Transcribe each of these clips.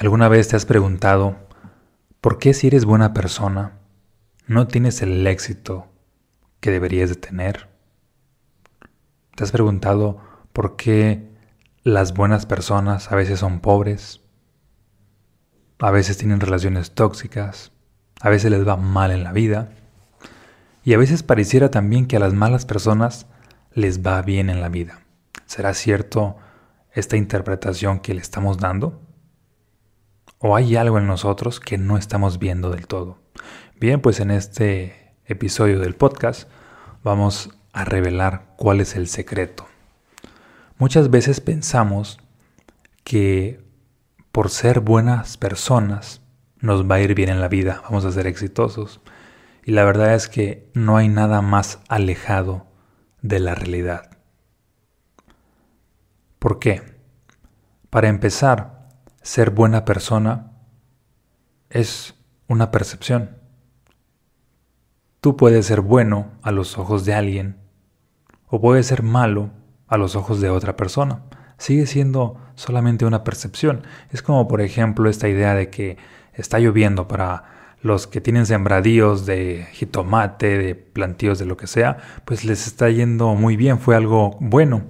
¿Alguna vez te has preguntado por qué si eres buena persona no tienes el éxito que deberías de tener? ¿Te has preguntado por qué las buenas personas a veces son pobres? A veces tienen relaciones tóxicas, a veces les va mal en la vida y a veces pareciera también que a las malas personas les va bien en la vida. ¿Será cierto esta interpretación que le estamos dando? O hay algo en nosotros que no estamos viendo del todo. Bien, pues en este episodio del podcast vamos a revelar cuál es el secreto. Muchas veces pensamos que por ser buenas personas nos va a ir bien en la vida, vamos a ser exitosos. Y la verdad es que no hay nada más alejado de la realidad. ¿Por qué? Para empezar, ser buena persona es una percepción. Tú puedes ser bueno a los ojos de alguien o puedes ser malo a los ojos de otra persona. Sigue siendo solamente una percepción. Es como por ejemplo esta idea de que está lloviendo para los que tienen sembradíos de jitomate, de plantíos, de lo que sea, pues les está yendo muy bien, fue algo bueno.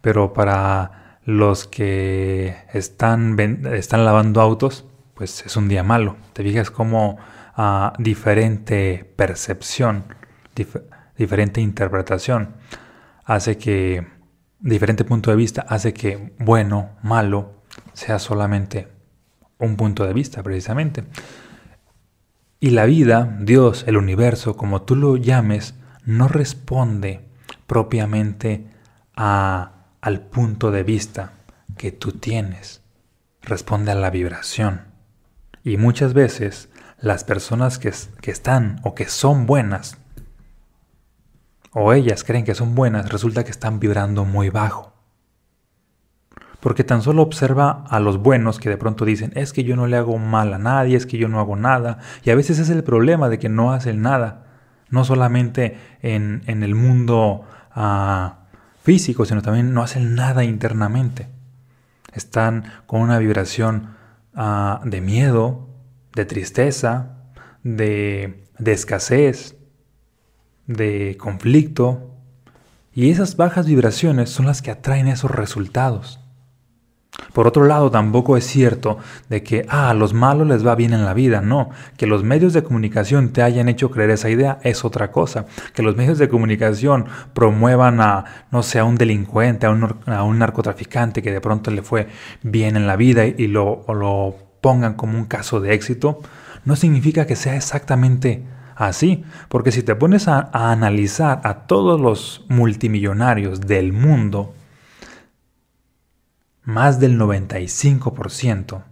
Pero para los que están, están lavando autos, pues es un día malo. Te fijas como ah, diferente percepción, diferente interpretación, hace que, diferente punto de vista, hace que bueno, malo, sea solamente un punto de vista, precisamente. Y la vida, Dios, el universo, como tú lo llames, no responde propiamente a al punto de vista que tú tienes. Responde a la vibración. Y muchas veces las personas que, que están o que son buenas, o ellas creen que son buenas, resulta que están vibrando muy bajo. Porque tan solo observa a los buenos que de pronto dicen, es que yo no le hago mal a nadie, es que yo no hago nada. Y a veces es el problema de que no hacen nada. No solamente en, en el mundo ah, físico, sino también no hacen nada internamente. Están con una vibración ah, de miedo, de tristeza, de, de escasez, de conflicto. Y esas bajas vibraciones son las que atraen esos resultados. Por otro lado, tampoco es cierto de que ah, a los malos les va bien en la vida. No, que los medios de comunicación te hayan hecho creer esa idea es otra cosa. Que los medios de comunicación promuevan a, no sé, a un delincuente, a un, narcotraficante que de pronto le fue bien en la vida y lo, lo pongan como un caso de éxito, no significa que sea exactamente así. Porque si te pones a analizar a todos los multimillonarios del mundo, más del 95%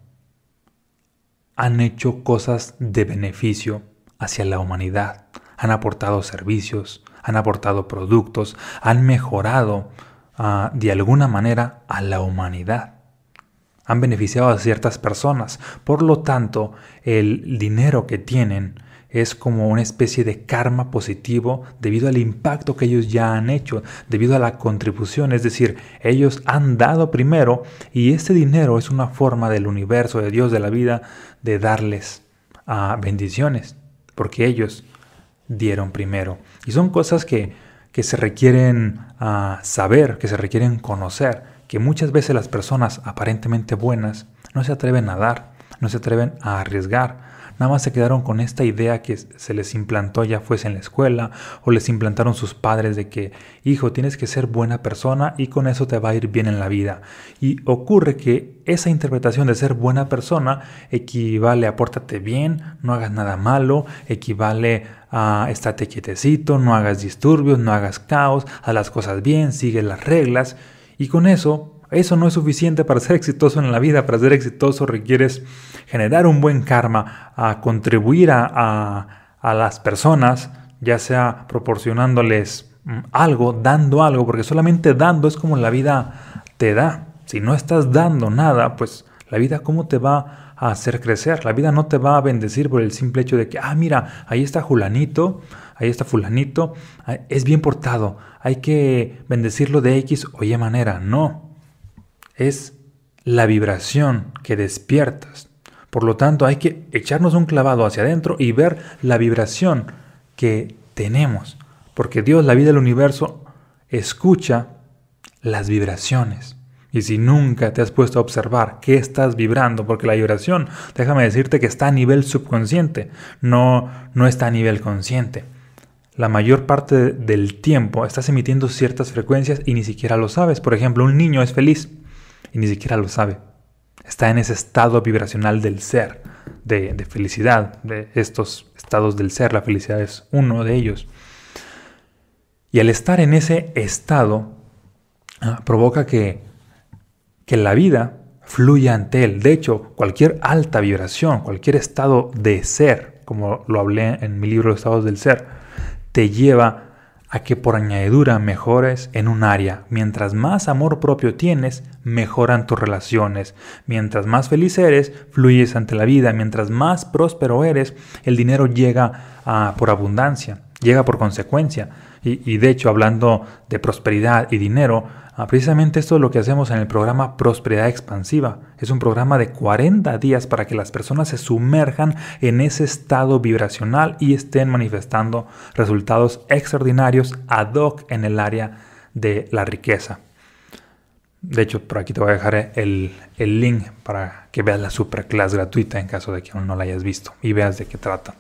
han hecho cosas de beneficio hacia la humanidad. Han aportado servicios, han aportado productos, han mejorado ah, de alguna manera a la humanidad. Han beneficiado a ciertas personas. Por lo tanto, el dinero que tienen es como una especie de karma positivo debido al impacto que ellos ya han hecho, debido a la contribución, es decir, ellos han dado primero y este dinero es una forma del universo, de Dios, de la vida, de darles ah, bendiciones, porque ellos dieron primero. Y son cosas que, que se requieren ah, saber, que se requieren conocer, que muchas veces las personas aparentemente buenas no se atreven a dar, no se atreven a arriesgar, Nada más se quedaron con esta idea que se les implantó ya fuese en la escuela o les implantaron sus padres de que, hijo, tienes que ser buena persona y con eso te va a ir bien en la vida. Y ocurre que esa interpretación de ser buena persona equivale a pórtate bien, no hagas nada malo, equivale a estate quietecito, no hagas disturbios, no hagas caos, haz las cosas bien, sigue las reglas. Y con eso eso no es suficiente para ser exitoso en la vida. Para ser exitoso requieres generar un buen karma, a contribuir a, las personas, ya sea proporcionándoles mm, algo, dando algo, porque solamente dando es como la vida te da. Si no estás dando nada, pues la vida cómo te va a hacer crecer. La vida no te va a bendecir por el simple hecho de que, ah, mira, ahí está Julanito, ahí está Fulanito, es bien portado, hay que bendecirlo de X o Y manera. No, es la vibración que despiertas. Por lo tanto, hay que echarnos un clavado hacia adentro y ver la vibración que tenemos. Porque Dios, la vida del universo, escucha las vibraciones. Y si nunca te has puesto a observar qué estás vibrando, porque la vibración, déjame decirte que está a nivel subconsciente, no, no está a nivel consciente. La mayor parte del tiempo estás emitiendo ciertas frecuencias y ni siquiera lo sabes. Por ejemplo, un niño es feliz y ni siquiera lo sabe. Está en ese estado vibracional del ser, de, de felicidad, de estos estados del ser. La felicidad es uno de ellos. Y al estar en ese estado, ah, provoca que que la vida fluye ante él. De hecho, cualquier alta vibración, cualquier estado de ser, como lo hablé en mi libro Estados del Ser, te lleva a que por añadidura mejores en un área. Mientras más amor propio tienes, mejoran tus relaciones. Mientras más feliz eres, fluyes ante la vida. Mientras más próspero eres, el dinero llega a, por abundancia, llega por consecuencia. Y, de hecho, hablando de prosperidad y dinero, Ah, precisamente esto es lo que hacemos en el programa Prosperidad Expansiva. Es un programa de 40 días para que las personas se sumerjan en ese estado vibracional y estén manifestando resultados extraordinarios ad hoc en el área de la riqueza. De hecho, por aquí te voy a dejar el, el link para que veas la superclass gratuita en caso de que aún no la hayas visto y veas de qué trata.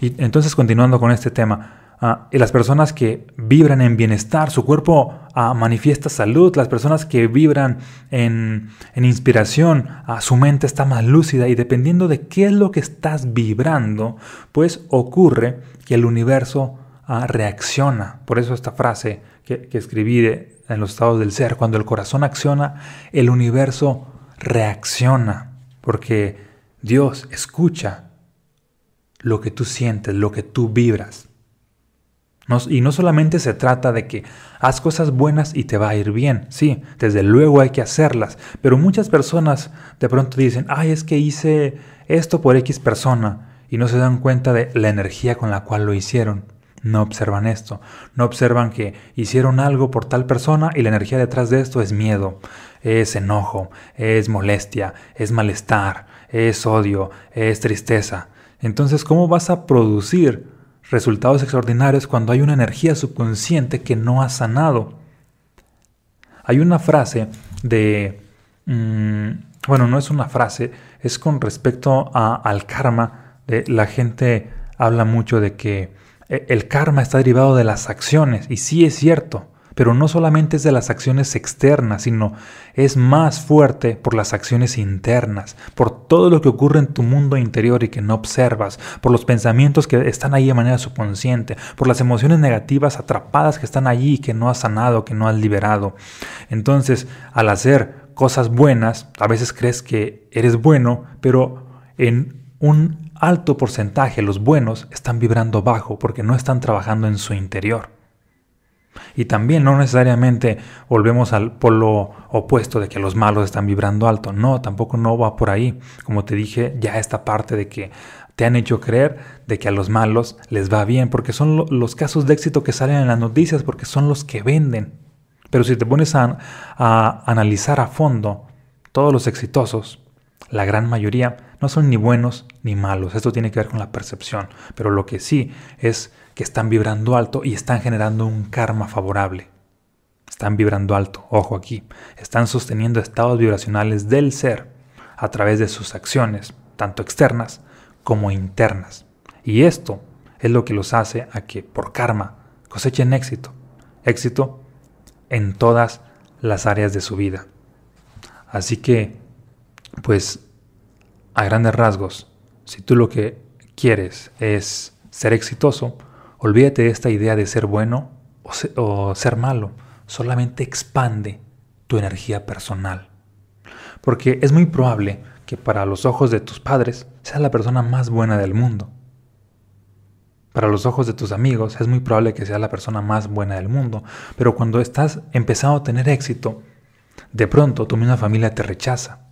Y entonces, continuando con este tema, Ah, y las personas que vibran en bienestar, su cuerpo ah, manifiesta salud, las personas que vibran en, inspiración, ah, su mente está más lúcida y dependiendo de qué es lo que estás vibrando, pues ocurre que el universo reacciona. Por eso esta frase que, que escribí en los estados del ser, cuando el corazón acciona, el universo reacciona, porque Dios escucha lo que tú sientes, lo que tú vibras y no solamente se trata de que haz cosas buenas y te va a ir bien, sí, desde luego hay que hacerlas, pero muchas personas de pronto dicen, ay, es que hice esto por X persona y no se dan cuenta de la energía con la cual lo hicieron. No observan esto, no observan que hicieron algo por tal persona y la energía detrás de esto es miedo, es enojo, es molestia, es malestar, es odio, es tristeza. Entonces, ¿cómo vas a producir resultados extraordinarios cuando hay una energía subconsciente que no ha sanado. Hay una frase de... Mm, bueno, no es una frase, es con respecto al karma. La gente habla mucho de que eh, el karma está derivado de las acciones, y sí es cierto pero no solamente es de las acciones externas, sino es más fuerte por las acciones internas, por todo lo que ocurre en tu mundo interior y que no observas, por los pensamientos que están ahí de manera subconsciente, por las emociones negativas atrapadas que están allí y que no has sanado, que no has liberado. Entonces, al hacer cosas buenas, a veces crees que eres bueno, pero en un alto porcentaje los buenos están vibrando bajo porque no están trabajando en su interior. Y también no necesariamente volvemos al polo opuesto de que los malos están vibrando alto. No, tampoco no va por ahí. Como te dije, ya esta parte de que te han hecho creer de que a los malos les va bien, porque son los casos de éxito que salen en las noticias, porque son los que venden. Pero si te pones a, a analizar a fondo, todos los exitosos, la gran mayoría, no son ni buenos ni malos. Esto tiene que ver con la percepción. Pero lo que sí es que están vibrando alto y están generando un karma favorable. Están vibrando alto, ojo aquí, están sosteniendo estados vibracionales del ser a través de sus acciones, tanto externas como internas. Y esto es lo que los hace a que por karma cosechen éxito, éxito en todas las áreas de su vida. Así que, pues, a grandes rasgos, si tú lo que quieres es ser exitoso, Olvídate de esta idea de ser bueno o ser, malo. Solamente expande tu energía personal. Porque es muy probable que para los ojos de tus padres seas la persona más buena del mundo. Para los ojos de tus amigos es muy probable que seas la persona más buena del mundo. Pero cuando estás empezando a tener éxito, de pronto tu misma familia te rechaza.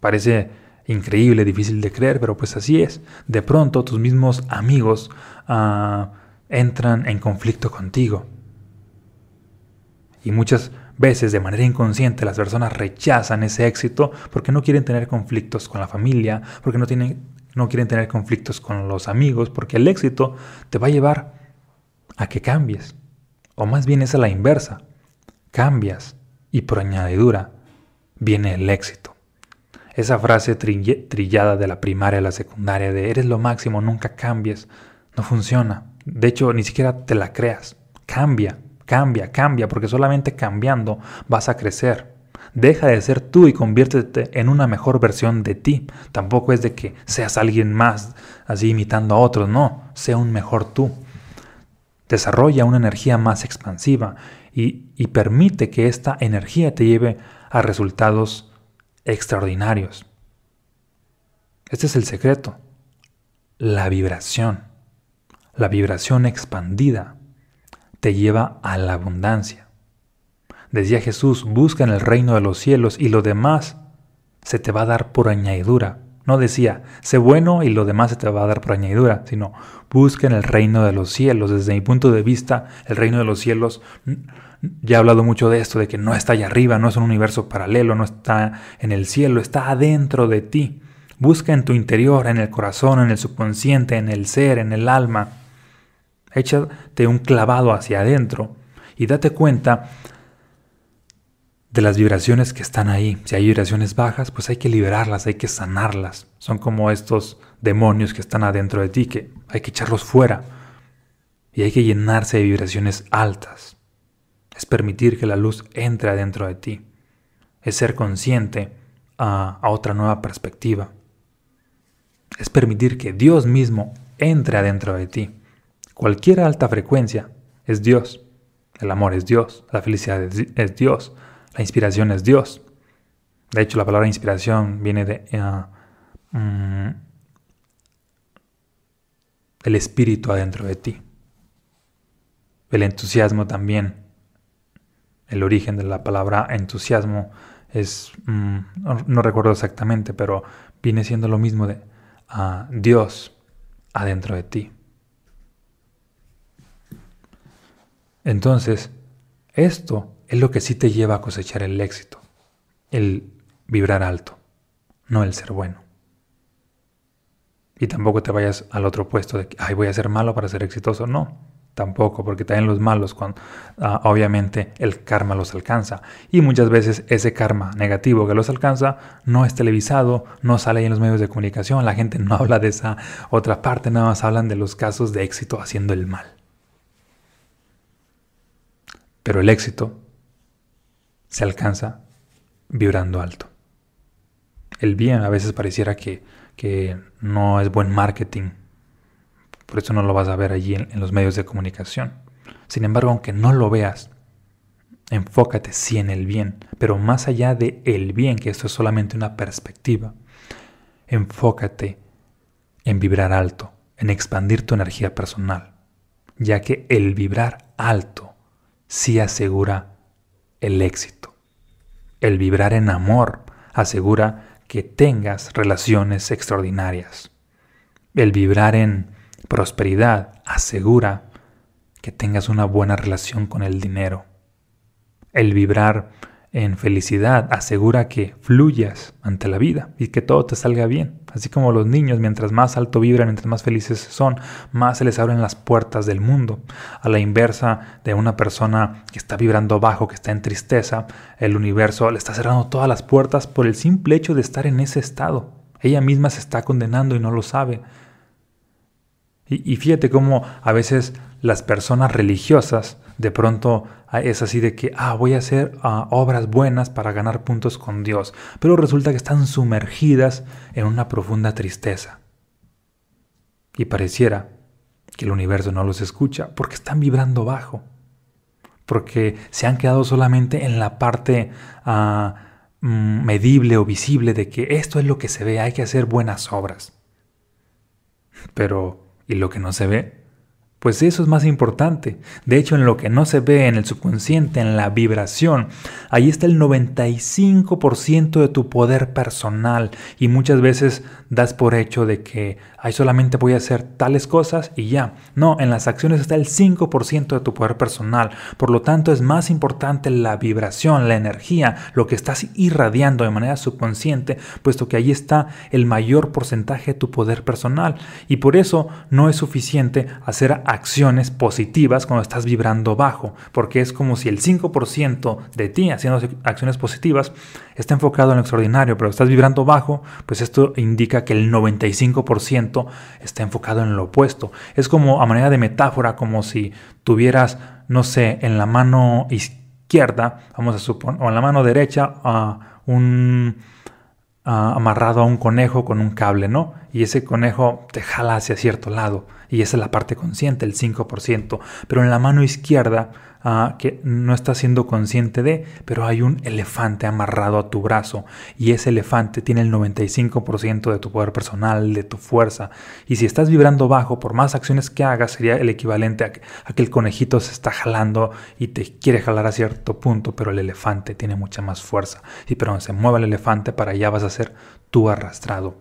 Parece increíble, difícil de creer, pero pues así es. De pronto tus mismos amigos uh, entran en conflicto contigo. Y muchas, veces de manera inconsciente las personas rechazan ese éxito porque no quieren tener conflictos con la familia, porque no, tienen, no quieren tener conflictos con los amigos, porque el éxito te va a llevar a que cambies. O más bien es a la inversa. Cambias y por añadidura viene el éxito. Esa frase trillada de la primaria a la secundaria de eres lo máximo, nunca cambies, no funciona. De hecho, ni siquiera te la creas. Cambia, cambia, cambia, porque solamente cambiando vas a crecer. Deja de ser tú y conviértete en una mejor versión de ti. Tampoco es de que seas alguien más así imitando a otros, no, sea un mejor tú. Desarrolla una energía más expansiva y, y permite que esta energía te lleve a resultados extraordinarios. Este es el secreto, la vibración. La vibración expandida te lleva a la abundancia. Decía Jesús, busca en el reino de los cielos y lo demás se te va a dar por añadidura. No decía, sé bueno y lo demás se te va a dar por añadidura, sino busca en el reino de los cielos. Desde mi punto de vista, el reino de los cielos, ya he hablado mucho de esto, de que no está allá arriba, no es un universo paralelo, no está en el cielo, está adentro de ti. Busca en tu interior, en el corazón, en el subconsciente, en el ser, en el alma. Échate un clavado hacia adentro y date cuenta de las vibraciones que están ahí. Si hay vibraciones bajas, pues hay que liberarlas, hay que sanarlas. Son como estos demonios que están adentro de ti, que hay que echarlos fuera. Y hay que llenarse de vibraciones altas. Es permitir que la luz entre adentro de ti. Es ser consciente a, a otra nueva perspectiva. Es permitir que Dios mismo entre adentro de ti. Cualquier alta frecuencia es Dios. El amor es Dios, la felicidad es, Dios, la inspiración es Dios. De hecho, la palabra inspiración viene de uh, el espíritu adentro de ti. El entusiasmo también. El origen de la palabra entusiasmo es, mm, no, recuerdo exactamente, pero viene siendo lo mismo de uh, Dios adentro de ti. Entonces, esto es lo que sí te lleva a cosechar el éxito, el vibrar alto, no el ser bueno. Y tampoco te vayas al otro puesto de que, ay, voy a ser malo para ser exitoso. No, tampoco, porque también los malos, cuando, ah, obviamente el karma los alcanza. Y muchas veces ese karma negativo que los alcanza no es televisado, no sale ahí en los medios de comunicación, la gente no habla de esa otra parte, nada más hablan de los casos de éxito haciendo el mal. Pero el éxito se alcanza vibrando alto. El bien a veces pareciera que, no es buen marketing, por eso no lo vas a ver allí en, en los medios de comunicación. Sin embargo, aunque no lo veas, enfócate sí en el bien, pero más allá de el bien, que esto es solamente una perspectiva, enfócate en vibrar alto, en expandir tu energía personal, ya que el vibrar alto sí asegura el éxito. El vibrar en amor asegura que tengas relaciones extraordinarias. El vibrar en prosperidad asegura que tengas una buena relación con el dinero. El vibrar en felicidad asegura que fluyas ante la vida y que todo te salga bien. Así como los niños, mientras más alto vibran, mientras más felices son, más se les abren las puertas del mundo. A la inversa de una persona que está vibrando bajo, que está en tristeza, el universo le está cerrando todas las puertas por el simple hecho de estar en ese estado. Ella misma se está condenando y no lo sabe. Y, fíjate cómo a veces las personas religiosas de pronto ah, es así de que, ah, voy a hacer ah, obras buenas para ganar puntos con Dios, pero resulta que están sumergidas en una profunda tristeza. Y pareciera que el universo no los escucha porque están vibrando bajo, porque se han quedado solamente en la parte ah, mm, medible o visible de que esto es lo que se ve, hay que hacer buenas obras. Pero, ¿y lo que no se ve? Pues eso es más importante. De hecho, en lo que no se ve en el subconsciente, en la vibración, ahí está el 95% de tu poder personal. Y muchas veces das por hecho de que ahí solamente voy a hacer tales cosas y ya. No, en las acciones está el 5% de tu poder personal. Por lo tanto, es más importante la vibración, la energía, lo que estás irradiando de manera subconsciente, puesto que ahí está el mayor porcentaje de tu poder personal. Y por eso no es suficiente hacer acciones positivas cuando estás vibrando bajo, porque es como si el 5% de ti haciendo acciones positivas está enfocado en lo extraordinario, pero estás vibrando bajo, pues esto indica que el 95% está enfocado en lo opuesto. Es como a manera de metáfora, como si tuvieras, no sé, en la mano izquierda, vamos a suponer, o en la mano derecha, a un amarrado a un conejo con un cable, ¿no? Y ese conejo te jala hacia cierto lado y esa es la parte consciente, el 5%. Pero en la mano izquierda, ah, que no estás siendo consciente de, pero hay un elefante amarrado a tu brazo y ese elefante tiene el 95% de tu poder personal, de tu fuerza. Y si estás vibrando bajo, por más acciones que hagas, sería el equivalente a que, el conejito se está jalando y te quiere jalar a cierto punto, pero el elefante tiene mucha más fuerza. Y pero se mueva el elefante, para allá vas a ser tú arrastrado.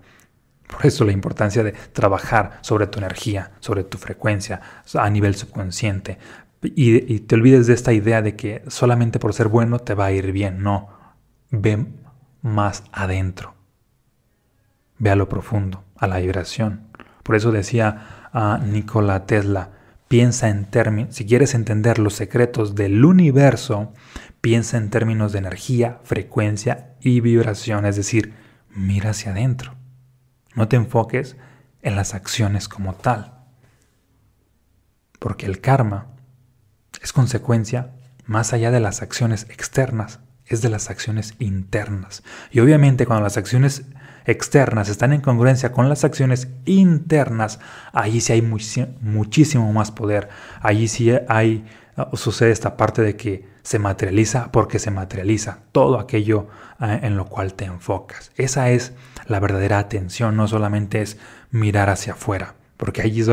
Por eso la importancia de trabajar sobre tu energía, sobre tu frecuencia, a nivel subconsciente. Y, te olvides de esta idea de que solamente por ser bueno te va a ir bien. No, ve más adentro. Ve a lo profundo, a la vibración. Por eso decía a Nikola Tesla, piensa en términos, si quieres entender los secretos del universo, piensa en términos de energía, frecuencia y vibración, es decir, mira hacia adentro. No te enfoques en las acciones como tal. Porque el karma es consecuencia más allá de las acciones externas, es de las acciones internas. Y obviamente cuando las acciones externas están en congruencia con las acciones internas, allí sí hay muchísimo más poder. Allí sí hay, sucede esta parte de que se materializa porque se materializa todo aquello eh, en lo cual te enfocas. Esa es la verdadera atención, no solamente es mirar hacia afuera, porque allí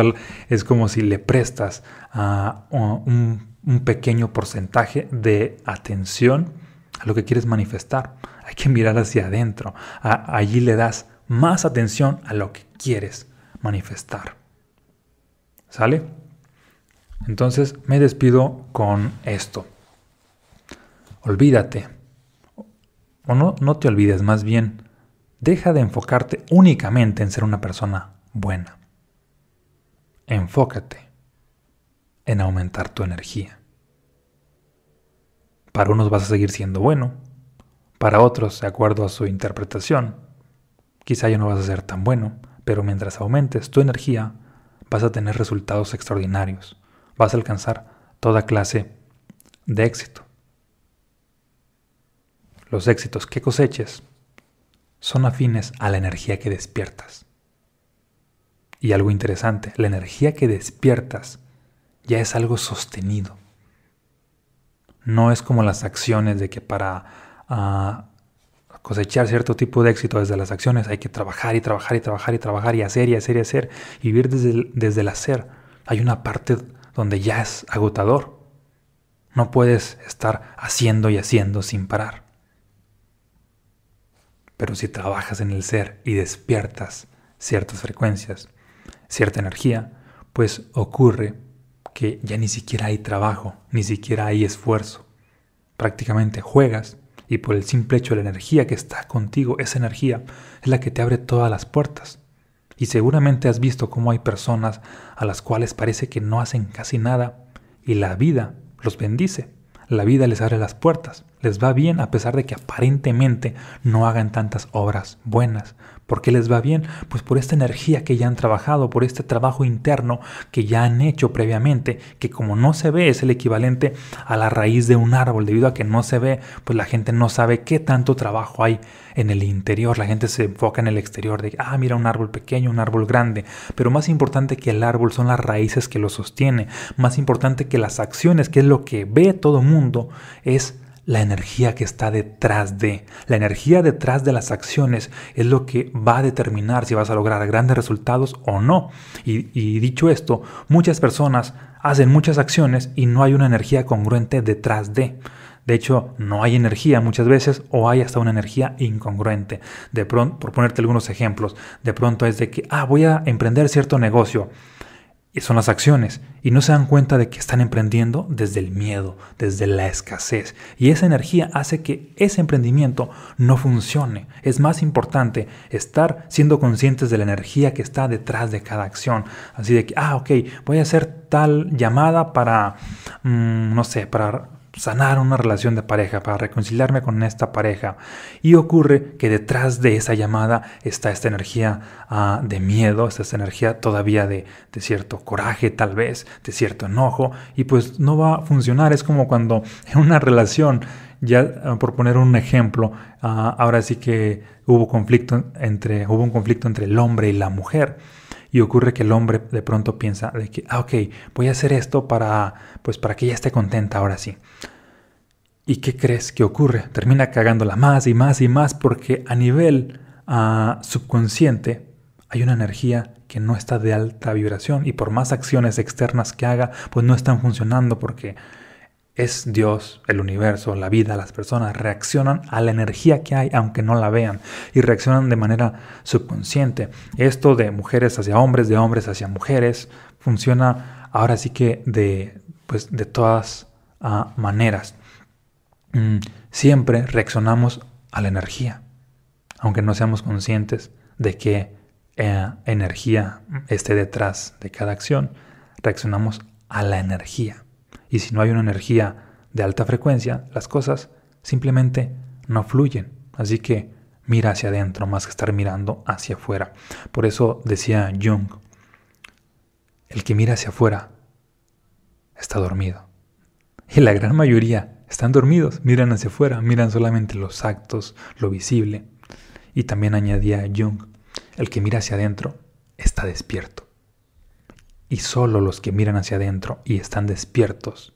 es como si le prestas a un, pequeño porcentaje de atención a lo que quieres manifestar. Hay que mirar hacia adentro. allí le das más atención a lo que quieres manifestar. ¿Sale? Entonces me despido con esto. Olvídate. O no, no te olvides, más bien, deja de enfocarte únicamente en ser una persona buena. Enfócate en aumentar tu energía. Para unos vas a seguir siendo bueno, para otros, de acuerdo a su interpretación, quizá ya no vas a ser tan bueno, pero mientras aumentes tu energía, vas a tener resultados extraordinarios, vas a alcanzar toda clase de éxito. Los éxitos que coseches son afines a la energía que despiertas. Y algo interesante, la energía que despiertas ya es algo sostenido. No es como las acciones de que para ah, cosechar cierto tipo de éxito desde las acciones hay que trabajar y trabajar y trabajar y trabajar y hacer y hacer y hacer y vivir desde desde el hacer. Hay una parte donde ya es agotador. No puedes estar haciendo y haciendo sin parar. Pero si trabajas en el ser y despiertas ciertas frecuencias, cierta energía, pues ocurre que ya ni siquiera hay trabajo, ni siquiera hay esfuerzo. Prácticamente juegas y por el simple hecho de la energía que está contigo, esa energía es la que te abre todas las puertas. Y seguramente has visto cómo hay personas a las cuales parece que no hacen casi nada y la vida los bendice la vida les abre las puertas, les va bien a pesar de que aparentemente no hagan tantas obras buenas. ¿Por qué les va bien? Pues por esta energía que ya han trabajado, por este trabajo interno que ya han hecho previamente, que como no se ve es el equivalente a la raíz de un árbol, debido a que no se ve, pues la gente no sabe qué tanto trabajo hay en el interior, la gente se enfoca en el exterior de, ah, mira un árbol pequeño, un árbol grande, pero más importante que el árbol son las raíces que lo sostiene, más importante que las acciones, que es lo que ve todo mundo, es la energía que está detrás de. La energía detrás de las acciones es lo que va a determinar si vas a lograr grandes resultados o no. Y, dicho esto, muchas personas hacen muchas acciones y no hay una energía congruente detrás de. De hecho, no hay energía muchas veces o hay hasta una energía incongruente. De pronto, por ponerte algunos ejemplos, de pronto es de que, ah, voy a emprender cierto negocio y son las acciones, y no se dan cuenta de que están emprendiendo desde el miedo, desde la escasez, y esa energía hace que ese emprendimiento no funcione. Es más importante estar siendo conscientes de la energía que está detrás de cada acción, así de que, ah, ok, voy a hacer tal llamada para, mm, no sé, para sanar una relación de pareja, para reconciliarme con esta pareja. Y ocurre que detrás de esa llamada está esta energía ah, de miedo, está esta energía todavía de, cierto coraje tal vez, de cierto enojo, y pues no va a funcionar. Es como cuando en una relación, ya ah, por poner un ejemplo, ah, ahora sí que hubo conflicto entre, hubo un conflicto entre el hombre y la mujer y ocurre que el hombre de pronto piensa de que, ah, ok, voy a hacer esto para, pues para que ella esté contenta ahora sí. ¿Y qué crees que ocurre? Termina cagándola más y más y más porque a nivel ah, subconsciente hay una energía que no está de alta vibración y por más acciones externas que haga, pues no están funcionando porque es Dios, el universo, la vida, las personas reaccionan a la energía que hay aunque no la vean y reaccionan de manera subconsciente. Esto de mujeres hacia hombres, de hombres hacia mujeres, funciona ahora sí que de, pues, de todas ah, maneras. Mm, siempre reaccionamos a la energía, aunque no seamos conscientes de qué eh, energía esté detrás de cada acción, reaccionamos a la energía. Y si no hay una energía de alta frecuencia, las cosas simplemente no fluyen. Así que mira hacia adentro más que estar mirando hacia afuera. Por eso decía Jung, el que mira hacia afuera está dormido. Y la gran mayoría están dormidos, miran hacia afuera, miran solamente los actos, lo visible. Y también añadía Jung, el que mira hacia adentro está despierto. Y solo los que miran hacia adentro y están despiertos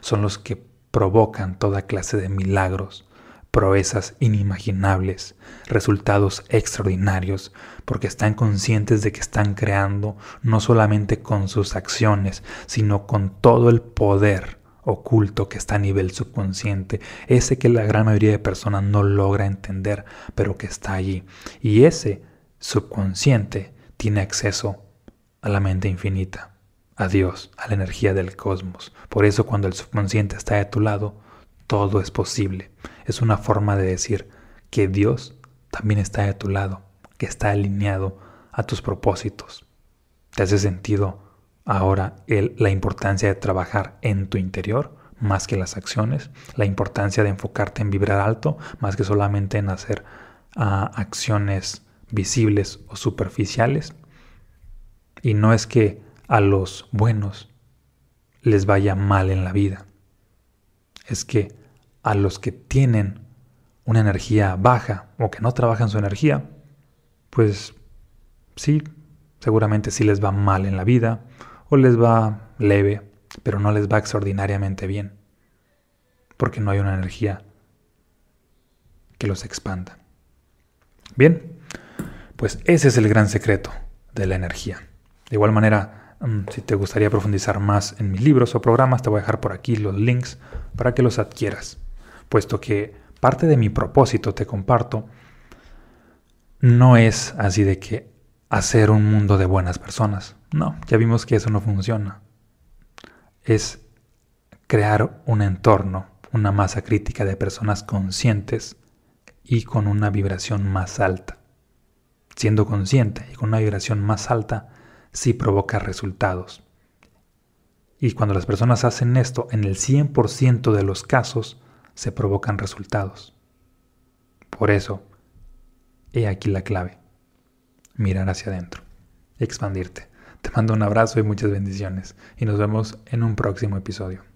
son los que provocan toda clase de milagros, proezas inimaginables, resultados extraordinarios, porque están conscientes de que están creando no solamente con sus acciones, sino con todo el poder oculto que está a nivel subconsciente, ese que la gran mayoría de personas no logra entender, pero que está allí. Y ese subconsciente tiene acceso a la mente infinita, a Dios, a la energía del cosmos. Por eso cuando el subconsciente está de tu lado, todo es posible. Es una forma de decir que Dios también está de tu lado, que está alineado a tus propósitos. ¿Te hace sentido ahora la importancia de trabajar en tu interior más que las acciones? La importancia de enfocarte en vibrar alto más que solamente en hacer ah, acciones visibles o superficiales. Y no es que a los buenos les vaya mal en la vida. Es que a los que tienen una energía baja o que no trabajan su energía, pues sí, seguramente sí les va mal en la vida o les va leve, pero no les va extraordinariamente bien, porque no hay una energía que los expanda. Bien, pues ese es el gran secreto de la energía. De igual manera, mm, si te gustaría profundizar más en mis libros o programas, te voy a dejar por aquí los links para que los adquieras, puesto que parte de mi propósito, te comparto, no es así de que hacer un mundo de buenas personas. No, ya vimos que eso no funciona. Es crear un entorno, una masa crítica de personas conscientes y con una vibración más alta. Siendo consciente y con una vibración más alta, sí provoca resultados. Y cuando las personas hacen esto, en el 100% de los casos se provocan resultados. Por eso, he aquí la clave. Mirar hacia adentro. Expandirte. Te mando un abrazo y muchas bendiciones. Y nos vemos en un próximo episodio.